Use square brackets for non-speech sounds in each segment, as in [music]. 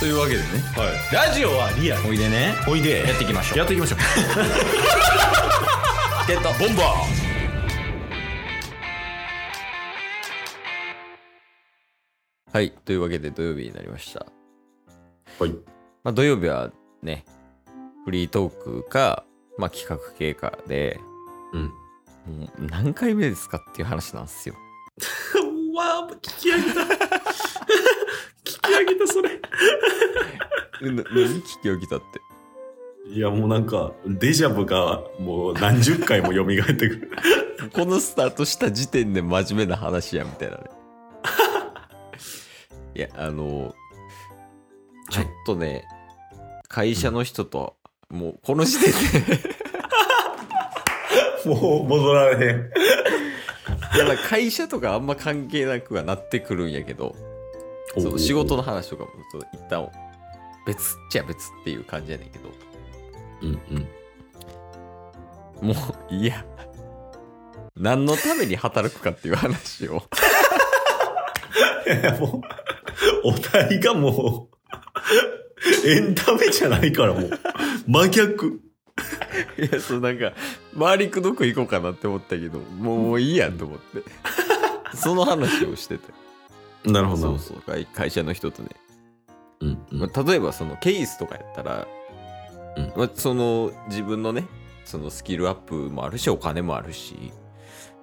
というわけでねはい。ラジオはリアル。おいでねおいで。やっていきましょうやっていきましょう。[laughs] ゲットボンバはいというわけで土曜日になりましたーはい。まあ土曜日はねフリートークかまあ企画系かでうん。もう何回目ですかっていう話なんですよ [laughs] うわー、聞き上げた。[laughs] 何聞き起きたって？いや、もうなんか、デジャブがもう何十回も蘇ってくる。[laughs] このスタートした時点で真面目な話やみたいなね。[laughs] いやあのちょっとね、会社の人と、もうこの時点で。もう戻られへん。いやまあ会社とかあんま関係なくはなってくるんやけどその仕事の話とかもちょっと一旦別っちゃ別っていう感じやねんけど。うんうん。もういや何のために働くかっていう話を。いや、もう、お題がもう、エンタメじゃないからもう、真逆。いやそうなんか回りくどく行こうかなって思ったけどもうもういいやと思って。[laughs] その話をしててなるほそうそう。会会社の人とね、うんうん。まあ、例えばそのケースとかやったら、うん。まあ、その自分のねそのスキルアップもあるしお金もあるし、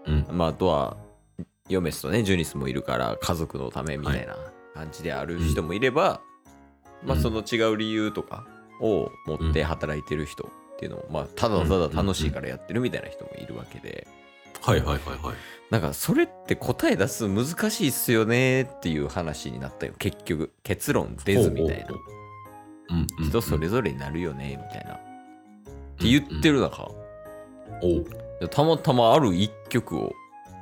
うん。まあ、あとは嫁スとねジュニスもいるから家族のためみたいな感じである人もいれば、まあ、うん。その違う理由とかを持って働いてる人っていうのも、まあ、ただただ楽しいからやってるみたいな人もいるわけで。はいはいはいはい。なんかそれって答え出す難しいっすよねっていう話になったよ。結局結論出ずみたいな。ほうんうん、人それぞれになるよねみたいな。って言ってる中。おう。たまたまある一曲を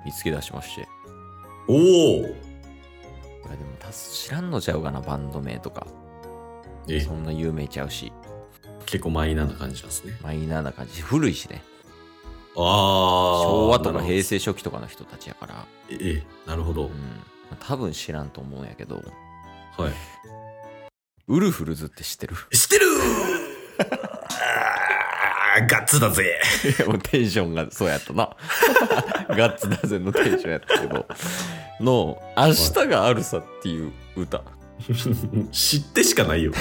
見つけ出しまして。おおいやでもた知らんのちゃうかなバンド名とか。え。そんな有名ちゃうし。結構マイナーな感じなんですね。マイナーな感じ。古いしね。昭和とか平成。成初期とかの人たちやからええ、なるほど。うん多分知らんと思うんやけどはい。ウルフルズって知ってる？[laughs] 知ってる [laughs] ガッツだぜ。[laughs] もうテンションがそうやったな。ガッツだぜのテンションやったけど。の、明日があるさっていう歌。知ってしかないよ。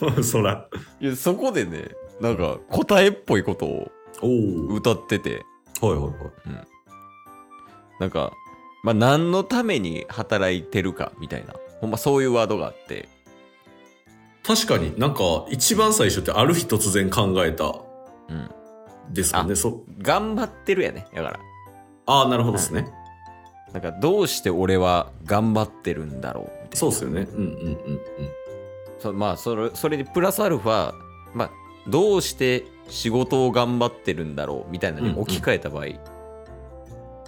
もうそら。いや、そこでね、なんか答えっぽいことを。歌ってて、はいはいはい。なんか、まあ何のために働いてるかみたいな。ほんまそういうワードがあって、確かになんか一番最初ってある日突然考えたうん。ですもんね。そ頑張ってるやね。だから。ああ、なるほどですね。なんかどうして俺は頑張ってるんだろうみたいな。そうですよね。うんうんうんうん。そまあそれそれにプラスアルファ、まあ、どうして仕事を頑張ってるんだろうみたいなのに置き換えた場合、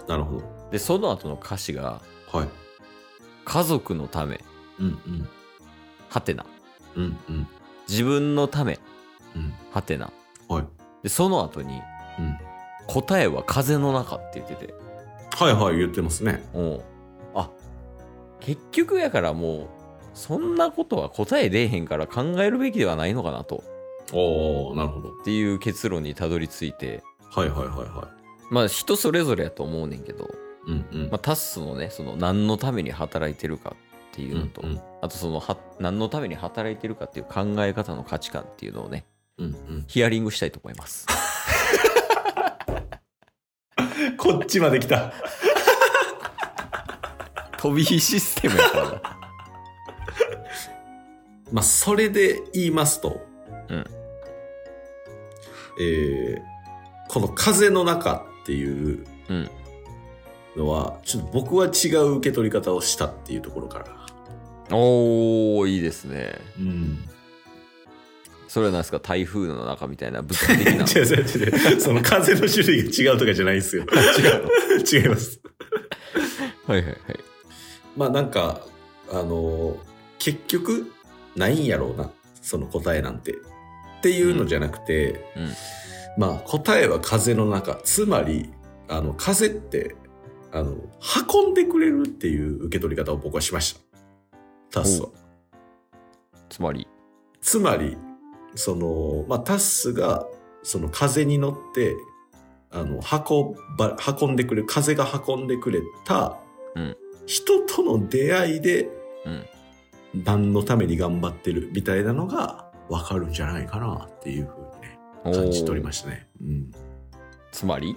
なるほど。でその後の歌詞がはい。「家族のためうんうん。はてなうんうん。自分のためうん。はてなはい。」でその後にうん。「答えは風の中」って言っててはいはい言ってますね。もうあ結局やからもうそんなことは答え出えへんから考えるべきではないのかなとおおなるほど。っていう結論にたどり着いてはいはいはいはまあ人それぞれやと思うねんけどい。うんうん。まあ、タッスのねその何のために働いてるかっていうのと、うんうんあとそのは何のために働いてるかっていう考え方の価値観っていうのをねうんうん。ヒアリングしたいと思います [laughs] こっちまで来た。[laughs] 飛び火システムやからな [laughs] まあ、それで言いますと、うんえーこの風の中っていううんのは、ちょっと僕は違う受け取り方をしたっていうところから。おーいいですねうん。それは何ですか？台風の中みたいな物理的な [laughs] 違う違う違う。その風の種類が違うとかじゃないんですよ。[laughs] 違う違います。はいはいはいまあなんか、あのー結局、ないんやろうな。その答えなんて。っていうのじゃなくて、うんまあ答えは風の中。つまり、あの、風って、あの、運んでくれるっていう受け取り方を僕はしました。タスは。つまり？つまり、その、まあ、タスが、その風に乗って、あの、運ば、運んでくれ、風が運んでくれた、うん人との出会いで、うん何のために頑張ってるみたいなのがわかるんじゃないかなっていうふうにね、感じ取りましたね。うん。つまり？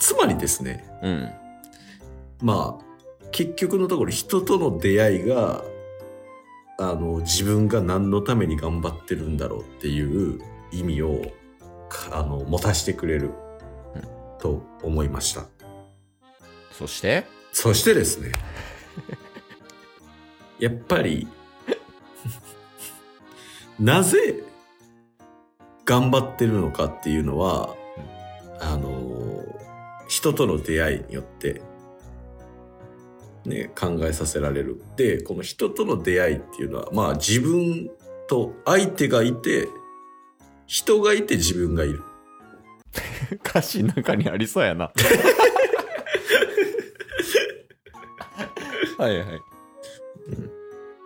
つまりですね、うん。まあ、結局のところ人との出会いが、あの、自分が何のために頑張ってるんだろうっていう意味を、かあの、持たせてくれるうん、と思いました。そして？そしてですね、[laughs] やっぱり、なぜ頑張ってるのかっていうのは、あの、人との出会いによって、ね、考えさせられる。で、この人との出会いっていうのは、まあ自分と相手がいて、人がいて自分がいる。[laughs] 歌詞の中にありそうやな。[laughs] はいはい。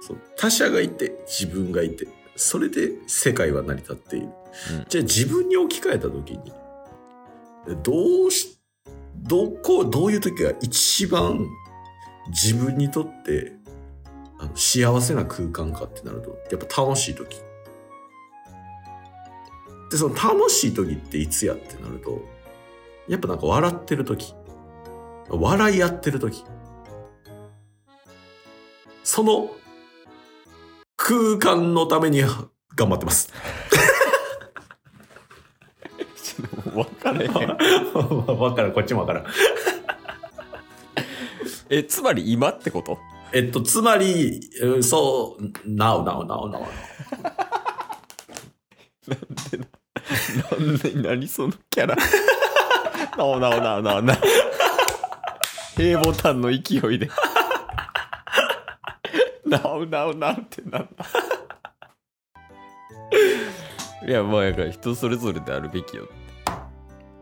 そう他者がいて自分がいてそれで世界は成り立っている、うん。じゃあ自分に置き換えた時にどうしどこどういう時が一番自分にとってあの幸せな空間かってなるとやっぱ楽しい時。でその楽しい時っていつやってなるとやっぱなんか笑ってる時。笑い合ってる時。その空間のために頑張ってます。分からへん。わからん、こっちもわからん。え、つまり今ってこと？えっと、つまり、うんそう、なおなおなおなお。なんで、何そのキャラ？なおなおなおなおな。平ボタンの勢いで。なおなおなおってなんだ。[laughs] いや、まあ、やから人それぞれであるべきよって。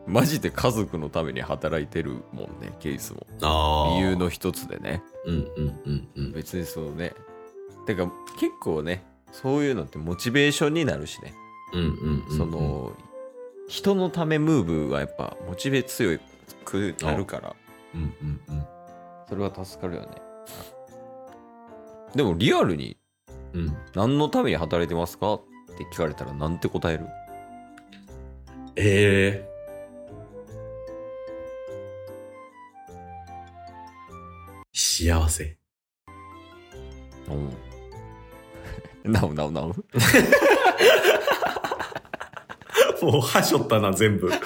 マジで家族のために働いてるもんね、ケースも。あ理由。の一つでね。うんうんうんうん。別にそうね。てか、結構ね、そういうのってモチベーションになるしね。うんうんうん。そ、の、人のためムーブはやっぱモチベ強くなるから、うんうんうん。それは助かるよね。でもリアルにうん。何のために働いてますか？って聞かれたらなんて答える？ええ幸せ。うん。[laughs] なおなおなお？もう、はしょったな、全部。も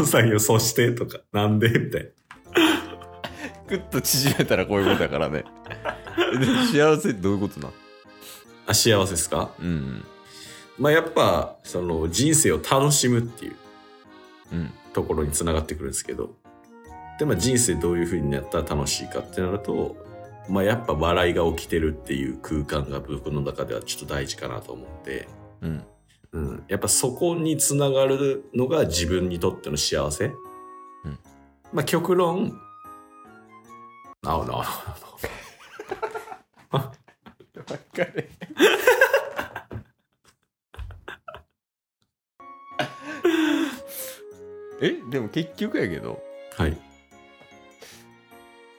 うさよ、そして、とか、なんで？みたいな。[laughs] ぐっと縮めたらこういうことだからね。で [laughs] 幸せってどういうことなの？あ、幸せですか？うんまあ、やっぱ、その、人生を楽しむっていううん。うん。ところにつながってくるんですけど。で、まあ、人生どういう風になったら楽しいかってなると、まあ、やっぱ笑いが起きてるっていう空間が僕の中ではちょっと大事かなと思って、うん。うん。やっぱそこにつながるのが自分にとっての幸せ。うん。まあ、極論、なおなおなおなお。わかる。[laughs] え？でも結局やけどはい。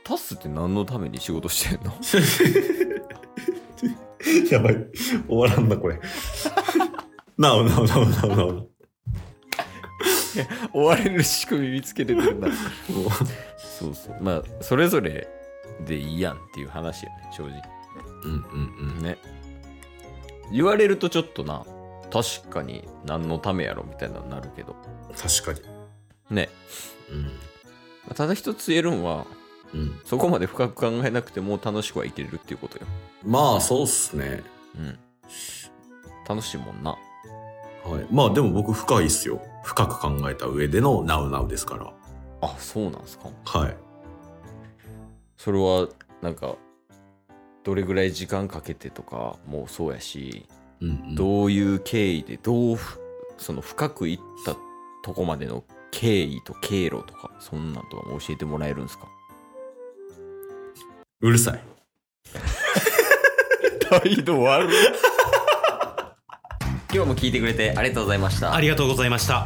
タスって何のために仕事してんの？[laughs] やばい。終わらんな、これ。なおなおなおなおなお。も追われる仕組み見つけてくるな [laughs] うそうそうまあそれぞれでいいやんっていう話やね正直うんうんうん。ね言われるとちょっとな確かに何のためやろみたいなのになるけど確かに。ねうん。ただ一つ言えるんはうん。そこまで深く考えなくても楽しくは生きれるっていうことよまあ、そうっすね。うん楽しいもんなはい。まあ、でも僕深いっすよ。深く考えた上でのナウナウですから。あそうなんすかはい。それはなんかどれぐらい時間かけてとかもそうやし、うん、うん。どういう経緯でどうふその深くいったとこまでの経緯と経路とかそんなんとかも教えてもらえるんですか？うるさい。[laughs] 態度悪い [laughs] 今日も聞いてくれてありがとうございましたありがとうございました